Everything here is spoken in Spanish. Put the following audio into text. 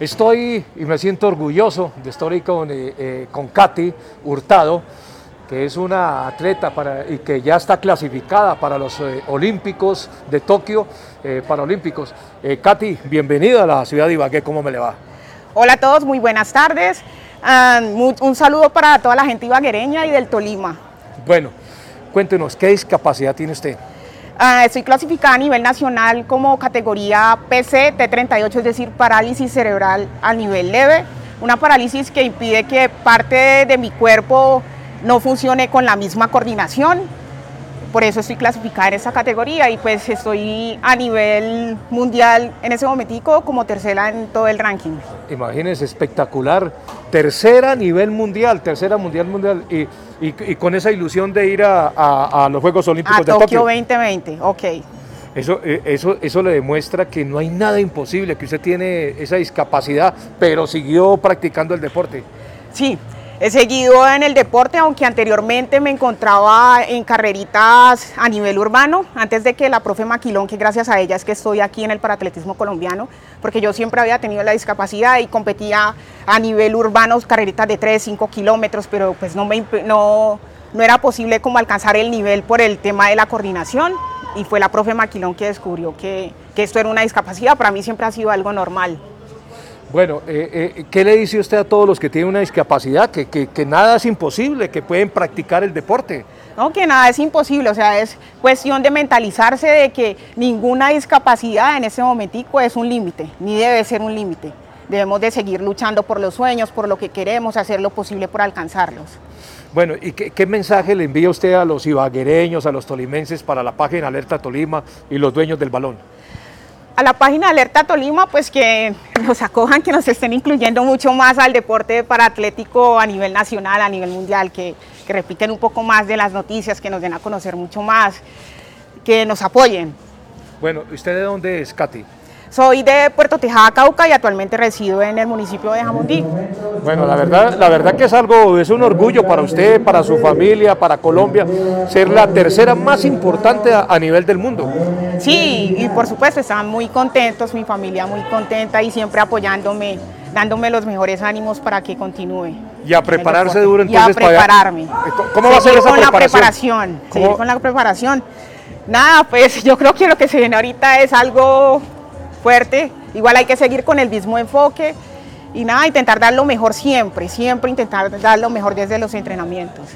Estoy y me siento orgulloso de estar ahí con, eh, eh, con Katy Hurtado, que es una atleta para, y que ya está clasificada para los eh, Olímpicos de Tokio, eh, Paralímpicos. Katy, bienvenida a la ciudad de Ibagué, ¿cómo me le va? Hola a todos, muy buenas tardes. Ah, un saludo para toda la gente ibaguereña y del Tolima. Bueno, cuéntenos, ¿qué discapacidad tiene usted? Ah, estoy clasificada a nivel nacional como categoría PC T38, es decir, parálisis cerebral a nivel leve. Una parálisis que impide que parte de mi cuerpo no funcione con la misma coordinación. Por eso estoy clasificada en esa categoría y pues estoy a nivel mundial en ese momentico como tercera en todo el ranking. Imagínense, espectacular. Tercera a nivel mundial, tercera mundial mundial. Y, y- y con esa ilusión de ir a, a- a los Juegos Olímpicos A de Tokio Tokio. 2020, ok. Eso, eh, eso, eso le demuestra que no hay nada imposible, que usted tiene esa discapacidad, pero siguió practicando el deporte. Sí, he seguido en el deporte, aunque anteriormente me encontraba en carreritas a nivel urbano, antes de que la profe Maquilón, que gracias a ella es que estoy aquí en el paratletismo colombiano, porque yo siempre había tenido la discapacidad y competía a nivel urbano, carreritas de 3, 5 kilómetros, pero pues no, me, no, no era posible como alcanzar el nivel por el tema de la coordinación. Y fue la profe Maquilón que descubrió que, que esto era una discapacidad. Para mí siempre ha sido algo normal. Bueno, eh, eh, ¿qué le dice usted a todos los que tienen una discapacidad? Que, que- que nada es imposible, que pueden practicar el deporte. No, que nada es imposible, o sea, es cuestión de mentalizarse de que ninguna discapacidad en ese momentico es un límite, ni debe ser un límite. Debemos de seguir luchando por los sueños, por lo que queremos, hacer lo posible por alcanzarlos. Bueno, ¿y qué, qué mensaje le envía usted a los ibaguereños, a los tolimenses para la página Alerta Tolima y los dueños del balón? A la página Alerta Tolima, pues que nos acojan, que nos estén incluyendo mucho más al deporte paraatlético a nivel nacional, a nivel mundial, que, que repiten un poco más de las noticias, que nos den a conocer mucho más, que nos apoyen. Bueno, ¿usted de dónde es, Katy? Soy de Puerto Tejada, Cauca y actualmente resido en el municipio de Jamundí. Bueno, la verdad, la verdad que es algo, es un orgullo para usted, para su familia, para Colombia, ser la tercera más importante a, a nivel del mundo. Sí, y por supuesto están muy contentos, mi familia muy contenta y siempre apoyándome, dándome los mejores ánimos para que continúe. Y a prepararse duro Y a entonces para allá. prepararme. ¿Cómo va a ser esa con la preparación? preparación? Seguir ¿Cómo- con la preparación. Nada, pues yo creo que lo que se viene ahorita es algo fuerte. Igual hay que seguir con el mismo enfoque y nada, intentar dar lo mejor siempre, siempre intentar dar lo mejor desde los entrenamientos.